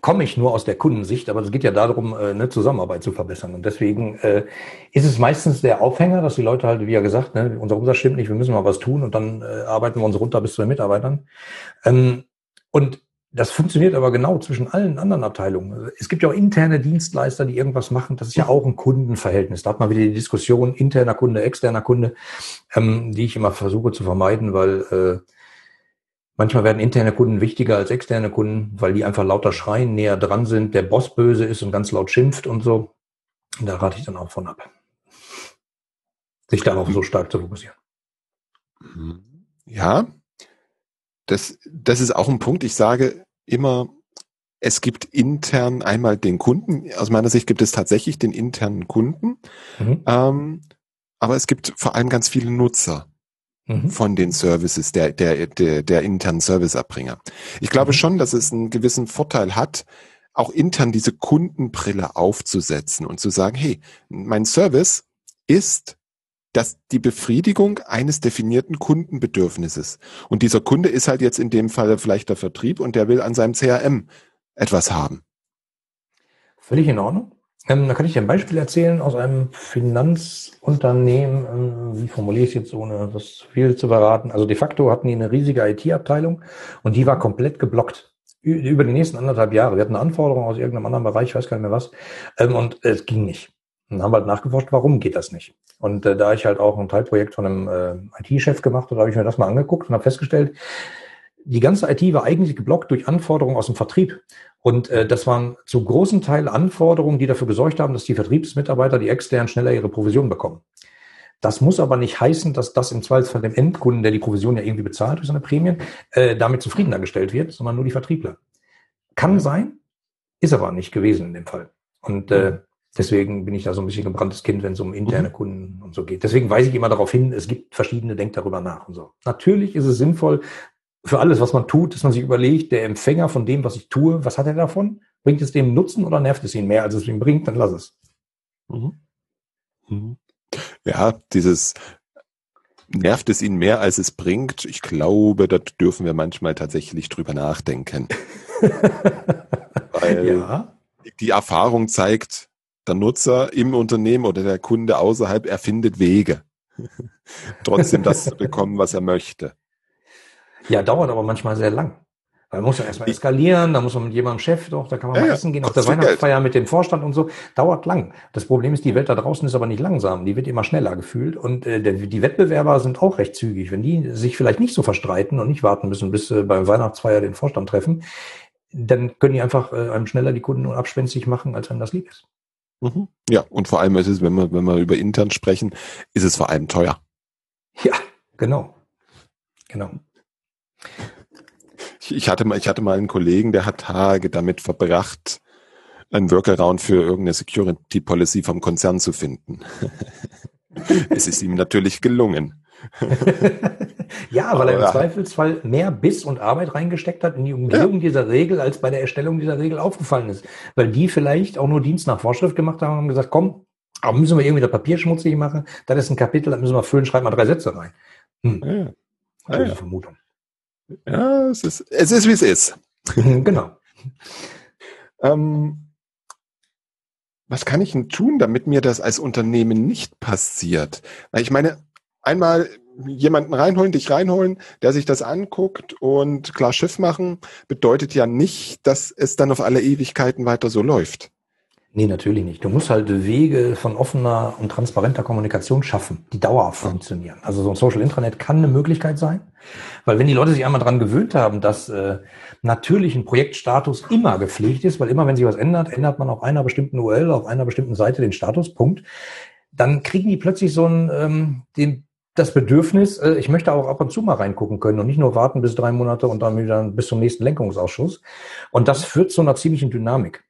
komme ich nur aus der Kundensicht, aber es geht ja darum, äh, eine Zusammenarbeit zu verbessern. Und deswegen äh, ist es meistens der Aufhänger, dass die Leute halt, wie ja gesagt, ne, unser Umsatz stimmt nicht, wir müssen mal was tun und dann äh, arbeiten wir uns runter bis zu den Mitarbeitern. Ähm, und das funktioniert aber genau zwischen allen anderen Abteilungen. Es gibt ja auch interne Dienstleister, die irgendwas machen. Das ist ja auch ein Kundenverhältnis. Da hat man wieder die Diskussion interner Kunde, externer Kunde, ähm, die ich immer versuche zu vermeiden, weil äh, Manchmal werden interne Kunden wichtiger als externe Kunden, weil die einfach lauter schreien, näher dran sind, der Boss böse ist und ganz laut schimpft und so. Und da rate ich dann auch von ab. Sich darauf so stark zu fokussieren. Ja, das, das ist auch ein Punkt. Ich sage immer, es gibt intern einmal den Kunden. Aus meiner Sicht gibt es tatsächlich den internen Kunden. Mhm. Ähm, aber es gibt vor allem ganz viele Nutzer mhm. von den Services der, der, der, der internen Serviceerbringer. Ich glaube mhm. schon, dass es einen gewissen Vorteil hat, auch intern diese Kundenbrille aufzusetzen und zu sagen, hey, mein Service ist dass die Befriedigung eines definierten Kundenbedürfnisses. Und dieser Kunde ist halt jetzt in dem Fall vielleicht der Vertrieb und der will an seinem CRM etwas haben. Völlig in Ordnung. Ähm, da kann ich dir ein Beispiel erzählen aus einem Finanzunternehmen. Ähm, wie formuliere ich es jetzt, ohne das viel zu beraten? Also de facto hatten die eine riesige IT-Abteilung und die war komplett geblockt. Über die nächsten anderthalb Jahre. Wir hatten eine Anforderung aus irgendeinem anderen Bereich, ich weiß gar nicht mehr was. Ähm, und es ging nicht. Und haben halt nachgeforscht, warum geht das nicht? Und äh, da ich halt auch ein Teilprojekt von einem äh, IT-Chef gemacht habe, habe ich mir das mal angeguckt und habe festgestellt, die ganze IT war eigentlich geblockt durch Anforderungen aus dem Vertrieb. Und äh, das waren zu großen Teil Anforderungen, die dafür gesorgt haben, dass die Vertriebsmitarbeiter, die extern schneller ihre Provision bekommen. Das muss aber nicht heißen, dass das im Zweifelsfall dem Endkunden, der die Provision ja irgendwie bezahlt durch seine Prämien, äh, damit zufriedener gestellt wird, sondern nur die Vertriebler. Kann sein, ist aber nicht gewesen in dem Fall. Und äh, deswegen bin ich da so ein bisschen gebranntes Kind, wenn es um interne mhm. Kunden und so geht. Deswegen weise ich immer darauf hin, es gibt verschiedene, denkt darüber nach und so. Natürlich ist es sinnvoll, für alles, was man tut, dass man sich überlegt, der Empfänger von dem, was ich tue, was hat er davon? Bringt es dem Nutzen oder nervt es ihn mehr, als es ihm bringt? Dann lass es. Mhm. Mhm. Ja, dieses nervt es ihn mehr, als es bringt. Ich glaube, da dürfen wir manchmal tatsächlich drüber nachdenken. [LAUGHS] Weil ja. die Erfahrung zeigt, der Nutzer im Unternehmen oder der Kunde außerhalb erfindet Wege, [LAUGHS] trotzdem das zu bekommen, was er möchte. Ja, dauert aber manchmal sehr lang. Weil man muss ja erstmal eskalieren, da muss man mit jemandem Chef doch, da kann man ja, mal essen gehen, auf der Weihnachtsfeier Geld. mit dem Vorstand und so. Dauert lang. Das Problem ist, die Welt da draußen ist aber nicht langsam. Die wird immer schneller gefühlt. Und äh, der, die Wettbewerber sind auch recht zügig. Wenn die sich vielleicht nicht so verstreiten und nicht warten müssen, bis äh, beim Weihnachtsfeier den Vorstand treffen, dann können die einfach äh, einem schneller die Kunden abspenstig machen, als einem das lieb ist. Mhm. Ja, und vor allem ist es, wenn wir, wenn wir über intern sprechen, ist es vor allem teuer. Ja, genau. Genau. Ich hatte mal, ich hatte mal einen Kollegen, der hat Tage damit verbracht, einen Workaround für irgendeine Security Policy vom Konzern zu finden. [LAUGHS] es ist ihm natürlich gelungen. [LAUGHS] ja, weil er im Zweifelsfall mehr Biss und Arbeit reingesteckt hat in die Umgebung ja. dieser Regel, als bei der Erstellung dieser Regel aufgefallen ist. Weil die vielleicht auch nur Dienst nach Vorschrift gemacht haben und gesagt, komm, aber müssen wir irgendwie das Papier schmutzig machen, das ist ein Kapitel, das müssen wir füllen, schreib mal drei Sätze rein. Hm. Ja. Also ja. Vermutung. Ja, es ist, es ist wie es ist. [LAUGHS] genau. ähm, was kann ich denn tun, damit mir das als Unternehmen nicht passiert? Weil ich meine, einmal jemanden reinholen, dich reinholen, der sich das anguckt und klar Schiff machen, bedeutet ja nicht, dass es dann auf alle Ewigkeiten weiter so läuft. Nee, natürlich nicht. Du musst halt Wege von offener und transparenter Kommunikation schaffen, die dauerhaft funktionieren. Also so ein Social Intranet kann eine Möglichkeit sein, weil wenn die Leute sich einmal dran gewöhnt haben, dass äh, natürlich ein Projektstatus immer gepflegt ist, weil immer wenn sich was ändert, ändert man auf einer bestimmten URL, auf einer bestimmten Seite den Statuspunkt, dann kriegen die plötzlich so ein, ähm, den, das Bedürfnis, äh, ich möchte auch ab und zu mal reingucken können und nicht nur warten bis drei Monate und dann wieder bis zum nächsten Lenkungsausschuss. Und das führt zu einer ziemlichen Dynamik.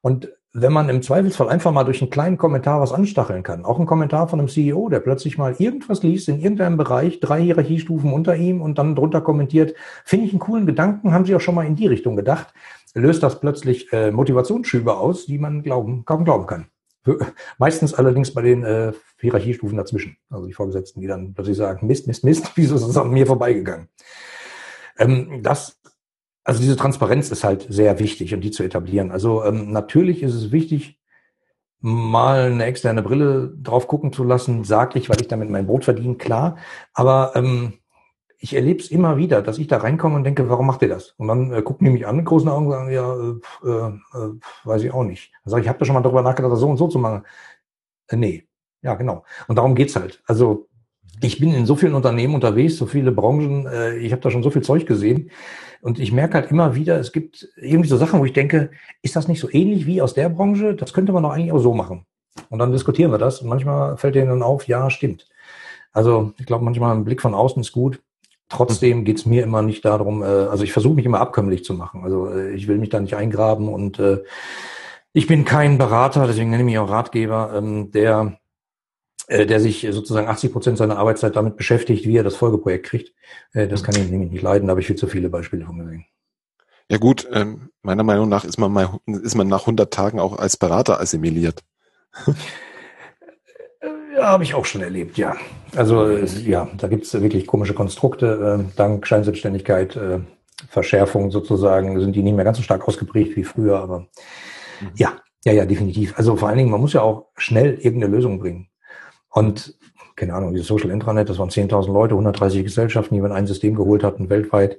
Und wenn man im Zweifelsfall einfach mal durch einen kleinen Kommentar was anstacheln kann, auch ein Kommentar von einem CEO, der plötzlich mal irgendwas liest in irgendeinem Bereich, drei Hierarchiestufen unter ihm und dann drunter kommentiert, finde ich einen coolen Gedanken, haben Sie auch schon mal in die Richtung gedacht, löst das plötzlich äh, Motivationsschübe aus, die man glauben, kaum glauben kann. [LAUGHS] Meistens allerdings bei den äh, Hierarchiestufen dazwischen, also die Vorgesetzten, die dann plötzlich sagen, Mist, Mist, Mist, [LAUGHS] wieso ist das an mir vorbeigegangen? Ähm, das also diese Transparenz ist halt sehr wichtig und die zu etablieren. Also ähm, natürlich ist es wichtig, mal eine externe Brille drauf gucken zu lassen, sag ich, weil ich damit mein Brot verdiene, klar. Aber ähm, ich erlebe es immer wieder, dass ich da reinkomme und denke, warum macht ihr das? Und dann äh, gucken die mich an mit großen Augen und sagen, ja, äh, äh, weiß ich auch nicht. Dann sage ich, ich habe da schon mal darüber nachgedacht, das so und so zu machen. Äh, nee, ja, genau. Und darum geht's halt. Also ich bin in so vielen Unternehmen unterwegs, so viele Branchen, äh, ich habe da schon so viel Zeug gesehen. Und ich merke halt immer wieder, es gibt irgendwie so Sachen, wo ich denke, ist das nicht so ähnlich wie aus der Branche? Das könnte man doch eigentlich auch so machen. Und dann diskutieren wir das. Und manchmal fällt denen dann auf, ja, stimmt. Also ich glaube, manchmal ein Blick von außen ist gut. Trotzdem geht's mir immer nicht darum, äh, also ich versuche mich immer abkömmlich zu machen. Also äh, ich will mich da nicht eingraben und äh, ich bin kein Berater, deswegen nenne ich mich auch Ratgeber, ähm, der der sich sozusagen 80 Prozent seiner Arbeitszeit damit beschäftigt, wie er das Folgeprojekt kriegt. Äh, das kann ich nämlich nicht leiden, da habe ich viel zu viele Beispiele von gesehen. Ja gut, ähm, meiner Meinung nach ist man, mal, ist man nach 100 Tagen auch als Berater assimiliert. Ja, habe ich auch schon erlebt, ja. Also ja, da gibt es wirklich komische Konstrukte. Äh, dank Scheinselbstständigkeit, äh, Verschärfung sozusagen, sind die nicht mehr ganz so stark ausgeprägt wie früher, aber mhm. ja, ja, ja, definitiv. Also vor allen Dingen, man muss ja auch schnell irgendeine Lösung bringen. Und keine Ahnung, dieses Social Intranet, das waren 10.000 Leute, 130 Gesellschaften, die man ein System geholt hatten weltweit.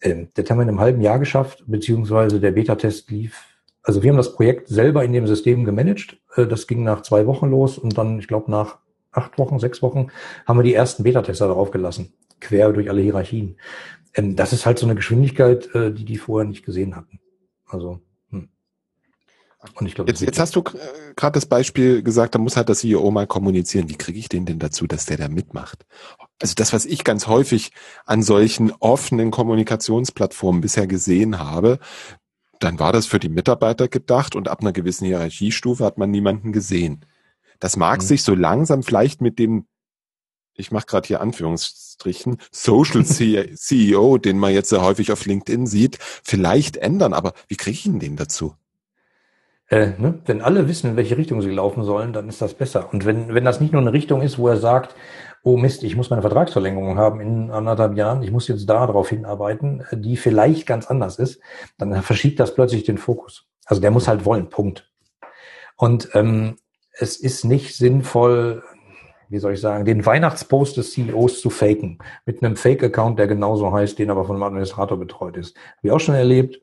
Ähm, das haben wir in einem halben Jahr geschafft, beziehungsweise der Beta-Test lief. Also wir haben das Projekt selber in dem System gemanagt. Äh, das ging nach zwei Wochen los und dann, ich glaube, nach acht Wochen, sechs Wochen haben wir die ersten Beta-Tester darauf gelassen, quer durch alle Hierarchien. Ähm, das ist halt so eine Geschwindigkeit, äh, die die vorher nicht gesehen hatten. Also und ich glaube, jetzt, jetzt hast du äh, gerade das Beispiel gesagt, da muss halt der CEO mal kommunizieren. Wie kriege ich den denn dazu, dass der da mitmacht? Also das, was ich ganz häufig an solchen offenen Kommunikationsplattformen bisher gesehen habe, dann war das für die Mitarbeiter gedacht und ab einer gewissen Hierarchiestufe hat man niemanden gesehen. Das mag mhm. sich so langsam vielleicht mit dem, ich mache gerade hier Anführungsstrichen, Social CEO, [LAUGHS] den man jetzt sehr häufig auf LinkedIn sieht, vielleicht ändern. Aber wie kriege ich ihn den dazu? Äh, ne? Wenn alle wissen, in welche Richtung sie laufen sollen, dann ist das besser. Und wenn, wenn das nicht nur eine Richtung ist, wo er sagt, oh Mist, ich muss meine Vertragsverlängerung haben in anderthalb Jahren, ich muss jetzt da darauf hinarbeiten, die vielleicht ganz anders ist, dann verschiebt das plötzlich den Fokus. Also der muss halt wollen, Punkt. Und ähm, es ist nicht sinnvoll, wie soll ich sagen, den Weihnachtspost des CEOs zu faken. Mit einem Fake-Account, der genauso heißt, den aber von einem Administrator betreut ist. Habe ich auch schon erlebt.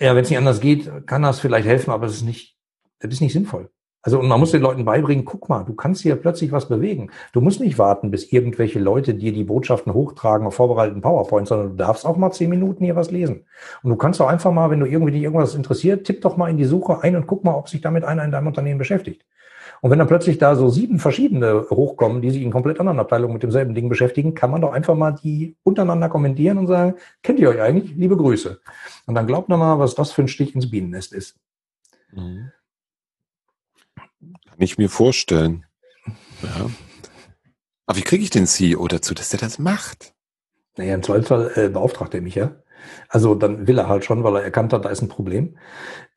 Ja, wenn es nicht anders geht, kann das vielleicht helfen, aber es ist nicht, das ist nicht sinnvoll. Also und man muss den Leuten beibringen, guck mal, du kannst hier plötzlich was bewegen. Du musst nicht warten, bis irgendwelche Leute dir die Botschaften hochtragen auf vorbereiteten PowerPoint, sondern du darfst auch mal zehn Minuten hier was lesen. Und du kannst auch einfach mal, wenn du irgendwie dich irgendwas interessiert, tipp doch mal in die Suche ein und guck mal, ob sich damit einer in deinem Unternehmen beschäftigt. Und wenn dann plötzlich da so sieben verschiedene hochkommen, die sich in komplett anderen Abteilungen mit demselben Ding beschäftigen, kann man doch einfach mal die untereinander kommentieren und sagen, kennt ihr euch eigentlich? Liebe Grüße. Und dann glaubt man mal, was das für ein Stich ins Bienennest ist. Mhm. Kann ich mir vorstellen. Ja. Aber wie kriege ich den CEO dazu, dass der das macht? Naja, im Zweifelsfall äh, beauftragt er mich ja. Also dann will er halt schon, weil er erkannt hat, da ist ein Problem.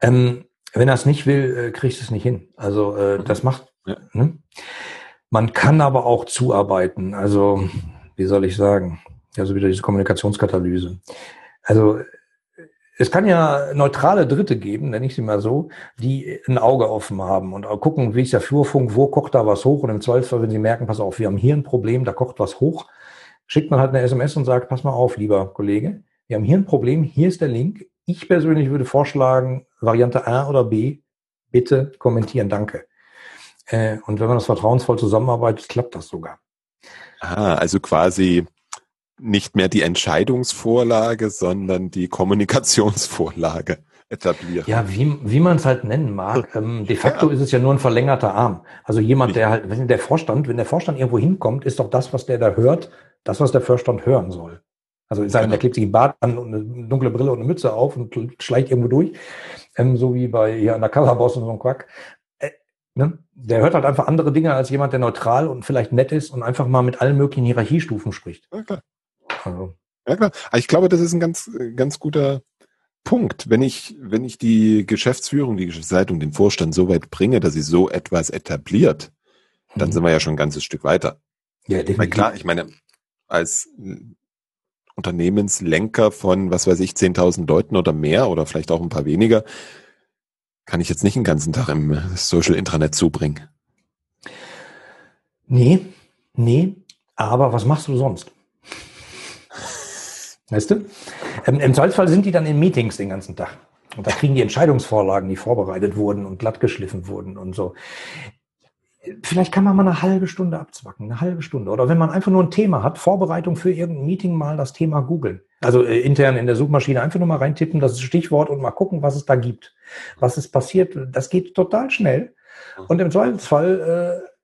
Ähm, wenn er es nicht will, äh, kriegst du es nicht hin. Also äh, das macht. Ja. Ne? Man kann aber auch zuarbeiten. Also wie soll ich sagen? Also wieder diese Kommunikationskatalyse. Also es kann ja neutrale Dritte geben, nenne ich sie mal so, die ein Auge offen haben und gucken, wie ist der Flurfunk, wo kocht da was hoch und im Zweifelsfall, wenn sie merken, pass auf, wir haben hier ein Problem, da kocht was hoch, schickt man halt eine SMS und sagt, pass mal auf, lieber Kollege, wir haben hier ein Problem, hier ist der Link, ich persönlich würde vorschlagen, Variante A oder B, bitte kommentieren, danke. Äh, und wenn man das vertrauensvoll zusammenarbeitet, klappt das sogar. Ah, also quasi nicht mehr die Entscheidungsvorlage, sondern die Kommunikationsvorlage etablieren. Ja, wie, wie man es halt nennen mag. [LAUGHS] Ähm, de facto ja. ist es ja nur ein verlängerter Arm. Also jemand, der halt, wenn der Vorstand, wenn der Vorstand irgendwo hinkommt, ist doch das, was der da hört, das, was der Vorstand hören soll. Also ich sage, der klebt sich ein Bart an und eine dunkle Brille und eine Mütze auf und schleicht irgendwo durch. Ähm, so wie bei hier Undercover-Boss und so ein Quack. Äh, ne? Der hört halt einfach andere Dinge als jemand, der neutral und vielleicht nett ist und einfach mal mit allen möglichen Hierarchiestufen spricht. Ja, klar. Also. Ja, klar. Aber ich glaube, das ist ein ganz, ganz guter Punkt. Wenn ich, wenn ich die Geschäftsführung, die Geschäftsleitung, den Vorstand so weit bringe, dass sie so etwas etabliert, dann mhm. sind wir ja schon ein ganzes Stück weiter. Ja, definitiv. Weil klar, ich meine, als Unternehmenslenker von, was weiß ich, 10.000 Leuten oder mehr oder vielleicht auch ein paar weniger, kann ich jetzt nicht den ganzen Tag im Social Intranet zubringen. Nee, nee, aber was machst du sonst? [LAUGHS] Weißt du? Ähm, Im Zweifelsfall sind die dann in Meetings den ganzen Tag. Und da kriegen die Entscheidungsvorlagen, die vorbereitet wurden und glatt geschliffen wurden und so. Vielleicht kann man mal eine halbe Stunde abzwacken, eine halbe Stunde. Oder wenn man einfach nur ein Thema hat, Vorbereitung für irgendein Meeting, mal das Thema googeln. Also äh, intern in der Suchmaschine einfach nur mal reintippen, das Stichwort und mal gucken, was es da gibt. Was ist passiert. Das geht total schnell. Und im Zweifelsfall äh,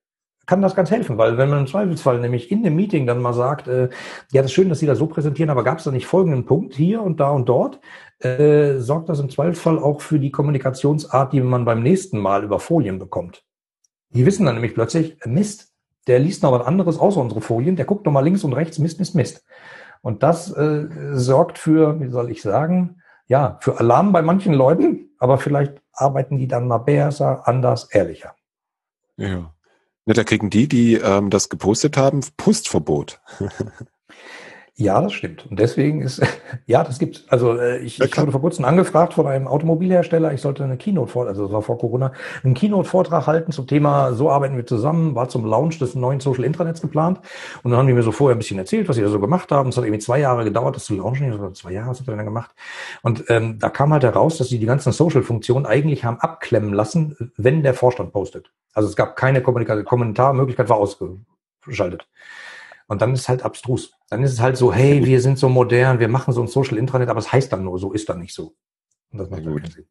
kann das ganz helfen, weil wenn man im Zweifelsfall nämlich in dem Meeting dann mal sagt, äh, ja, das ist schön, dass Sie das so präsentieren, aber gab es da nicht folgenden Punkt hier und da und dort, äh, sorgt das im Zweifelsfall auch für die Kommunikationsart, die man beim nächsten Mal über Folien bekommt. Die wissen dann nämlich plötzlich, Mist, der liest noch was anderes außer unsere Folien, der guckt noch mal links und rechts, Mist, Mist, Mist. Und das äh, sorgt für, wie soll ich sagen, ja, für Alarm bei manchen Leuten, aber vielleicht arbeiten die dann mal besser, anders, ehrlicher. Ja. Ja, da kriegen die, die ähm, das gepostet haben, Postverbot. [LAUGHS] Ja, das stimmt. Und deswegen ist, [LAUGHS] ja, das gibt's. Also äh, ich, ja, ich wurde vor kurzem angefragt von einem Automobilhersteller, ich sollte eine Keynote vor, also das war vor Corona, einen Keynote-Vortrag halten zum Thema, so arbeiten wir zusammen, war zum Launch des neuen Social Intranets geplant. Und dann haben die mir so vorher ein bisschen erzählt, was sie da so gemacht haben. Es hat irgendwie zwei Jahre gedauert, das zu launchen. Ich so, zwei Jahre, was hat er denn gemacht? Und ähm, da kam halt heraus, dass sie die ganzen Social-Funktionen eigentlich haben abklemmen lassen, wenn der Vorstand postet. Also es gab keine Kommunikation, Kommentarmöglichkeit war ausgeschaltet. Und dann ist es halt abstrus. Dann ist es halt so, hey, wir sind so modern, wir machen so ein Social Intranet, aber es heißt dann nur, so ist dann nicht so. Und das macht gut. Sinn.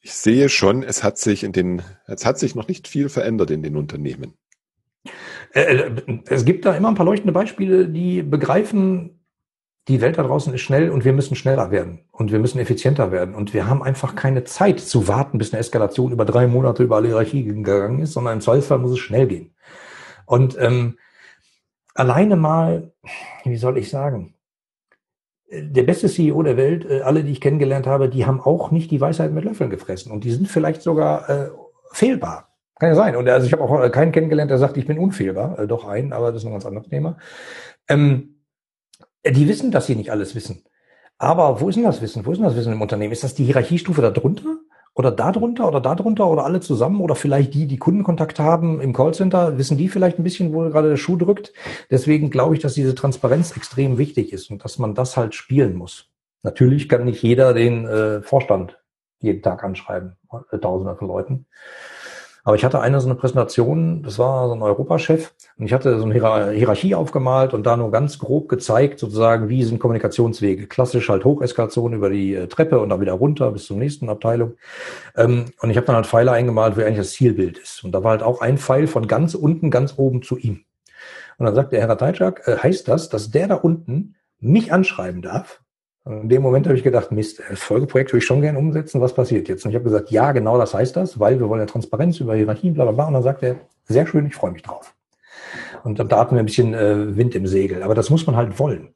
Ich sehe schon, es hat sich in den, es hat sich noch nicht viel verändert in den Unternehmen. Äh, äh, es gibt da immer ein paar leuchtende Beispiele, die begreifen, die Welt da draußen ist schnell und wir müssen schneller werden und wir müssen effizienter werden und wir haben einfach keine Zeit zu warten, bis eine Eskalation über drei Monate über alle Hierarchie gegangen ist, sondern im Zweifelsfall muss es schnell gehen. Und ähm, alleine mal, wie soll ich sagen, der beste CEO der Welt, äh, alle, die ich kennengelernt habe, die haben auch nicht die Weisheit mit Löffeln gefressen und die sind vielleicht sogar äh, fehlbar. Kann ja sein. Und also ich habe auch äh, keinen kennengelernt, der sagt, ich bin unfehlbar. Äh, doch einen, aber das ist ein ganz anderes Thema. Ähm, die wissen, dass sie nicht alles wissen. Aber wo ist denn das Wissen? Wo ist denn das Wissen im Unternehmen? Ist das die Hierarchiestufe da drunter? Oder darunter oder darunter oder alle zusammen oder vielleicht die, die Kundenkontakt haben im Callcenter, wissen die vielleicht ein bisschen, wo gerade der Schuh drückt. Deswegen glaube ich, dass diese Transparenz extrem wichtig ist und dass man das halt spielen muss. Natürlich kann nicht jeder den äh, Vorstand jeden Tag anschreiben, äh, Tausende von Leuten. Aber ich hatte eine so eine Präsentation, das war so ein Europachef, und ich hatte so eine Hierarchie aufgemalt und da nur ganz grob gezeigt, sozusagen, wie sind Kommunikationswege. Klassisch halt Hocheskalation über die äh, Treppe und dann wieder runter bis zur nächsten Abteilung. Ähm, und ich habe dann halt Pfeile eingemalt, wo eigentlich das Zielbild ist. Und da war halt auch ein Pfeil von ganz unten, ganz oben zu ihm. Und dann sagt der Herr Ratajczak, äh, heißt das, dass der da unten mich anschreiben darf, in dem Moment habe ich gedacht, Mist, das Folgeprojekt würde ich schon gerne umsetzen. Was passiert jetzt? Und ich habe gesagt, ja, genau das heißt das, weil wir wollen ja Transparenz über Hierarchien, bla bla bla. Und dann sagt er, sehr schön, ich freue mich drauf. Und da hatten wir ein bisschen äh, Wind im Segel. Aber das muss man halt wollen.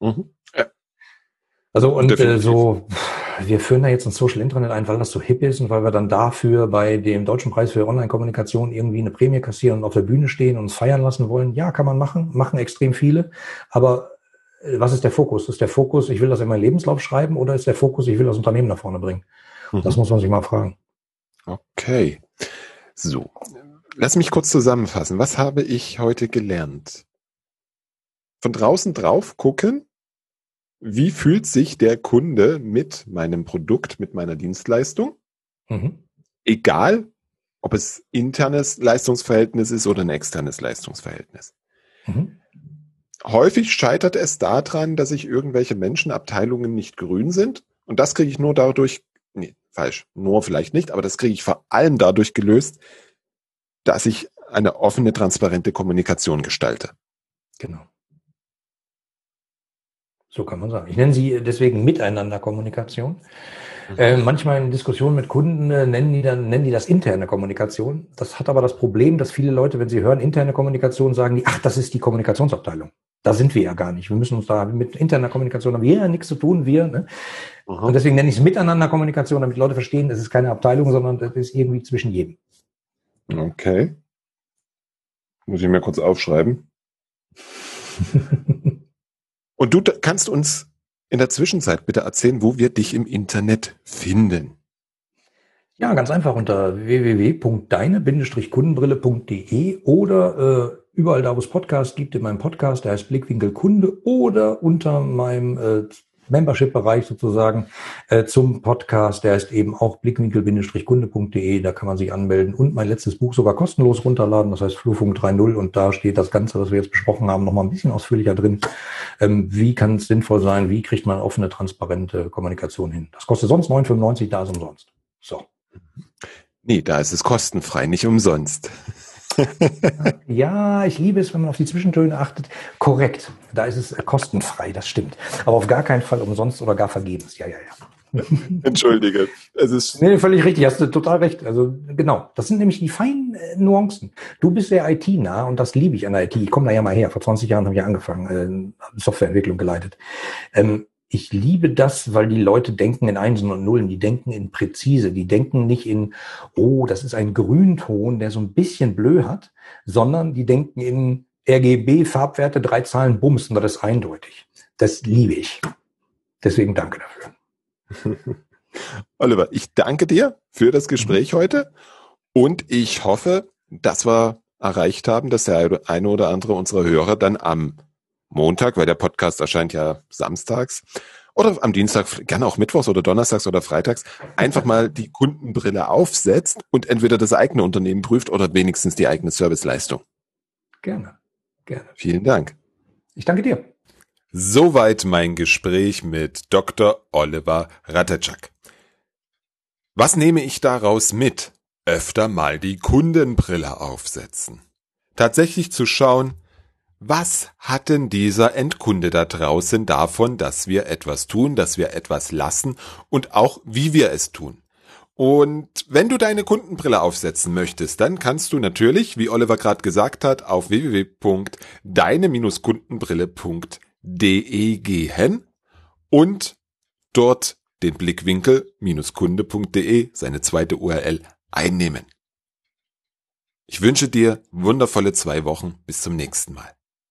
Mhm. Ja. Also und äh, so, wir führen da jetzt ein Social Internet ein, weil das so hip ist und weil wir dann dafür bei dem Deutschen Preis für Online-Kommunikation irgendwie eine Prämie kassieren und auf der Bühne stehen und uns feiern lassen wollen. Ja, kann man machen, machen extrem viele. Aber äh, was ist der Fokus? Ist der Fokus, ich will das in meinen Lebenslauf schreiben oder ist der Fokus, ich will das Unternehmen nach vorne bringen? Mhm. Das muss man sich mal fragen. Okay. So. Lass mich kurz zusammenfassen. Was habe ich heute gelernt? Von draußen drauf gucken. Wie fühlt sich der Kunde mit meinem Produkt, mit meiner Dienstleistung? Mhm. Egal, ob es internes Leistungsverhältnis ist oder ein externes Leistungsverhältnis. Mhm. Häufig scheitert es daran, dass sich irgendwelche Menschenabteilungen nicht grün sind. Und das kriege ich nur dadurch, nee, falsch, nur vielleicht nicht, aber das kriege ich vor allem dadurch gelöst, dass ich eine offene, transparente Kommunikation gestalte. Genau. So kann man sagen. Ich nenne sie deswegen Miteinander-Kommunikation. Äh, manchmal in Diskussionen mit Kunden äh, nennen die dann nennen die das interne Kommunikation. Das hat aber das Problem, dass viele Leute, wenn sie hören interne Kommunikation, sagen die, ach, das ist die Kommunikationsabteilung. Da sind wir ja gar nicht. Wir müssen uns da mit interner Kommunikation haben wir ja nichts zu tun, wir. Ne? Und deswegen nenne ich es Miteinander Kommunikation, damit Leute verstehen, es ist keine Abteilung, sondern es ist irgendwie zwischen jedem. Okay. Muss ich mir kurz aufschreiben. [LAUGHS] Und du kannst uns in der Zwischenzeit bitte erzählen, wo wir dich im Internet finden. Ja, ganz einfach unter www.deine-kundenbrille.de oder äh, überall da, wo es Podcasts gibt, in meinem Podcast, der heißt Blickwinkel Kunde oder unter meinem äh, Membership-Bereich sozusagen äh, zum Podcast. Der ist eben auch blickwinkel-kunde.de. Da kann man sich anmelden und mein letztes Buch sogar kostenlos runterladen. Das heißt Flurfunk 3.0 und da steht das Ganze, was wir jetzt besprochen haben, nochmal ein bisschen ausführlicher drin. Ähm, wie kann es sinnvoll sein? Wie kriegt man offene, transparente Kommunikation hin? Das kostet sonst 9,95, da ist umsonst. So. Nee, da ist es kostenfrei, nicht umsonst. Ja, ich liebe es, wenn man auf die Zwischentöne achtet. Korrekt. Da ist es kostenfrei, das stimmt. Aber auf gar keinen Fall umsonst oder gar vergebens. Ja, ja, ja. [LAUGHS] Entschuldige. Es ist nee, völlig richtig, hast du total recht. Also genau, das sind nämlich die feinen äh, Nuancen. Du bist sehr IT-nah und das liebe ich an der IT. Ich komme da ja mal her. Vor 20 Jahren habe ich angefangen, äh, Softwareentwicklung geleitet. Ähm, ich liebe das, weil die Leute denken in Einsen und Nullen, die denken in präzise, die denken nicht in, oh, das ist ein Grünton, der so ein bisschen blö hat, sondern die denken in RGB-Farbwerte, drei Zahlen, Bums, und das ist eindeutig. Das liebe ich. Deswegen danke dafür. [LAUGHS] Oliver, ich danke dir für das Gespräch mhm. heute und ich hoffe, dass wir erreicht haben, dass der eine oder andere unserer Hörer dann am Montag, weil der Podcast erscheint ja samstags oder am Dienstag, gerne auch mittwochs oder donnerstags oder freitags, einfach mal die Kundenbrille aufsetzt und entweder das eigene Unternehmen prüft oder wenigstens die eigene Serviceleistung. Gerne, gerne. Vielen Dank. Ich danke dir. Soweit mein Gespräch mit Dr. Oliver Ratajczak. Was nehme ich daraus mit? Öfter mal die Kundenbrille aufsetzen. Tatsächlich zu schauen, was hat denn dieser Endkunde da draußen davon, dass wir etwas tun, dass wir etwas lassen und auch wie wir es tun? Und wenn du deine Kundenbrille aufsetzen möchtest, dann kannst du natürlich, wie Oliver gerade gesagt hat, auf www.deine-kundenbrille.de gehen und dort den Blickwinkel-kunde.de, seine zweite URL, einnehmen. Ich wünsche dir wundervolle zwei Wochen. Bis zum nächsten Mal.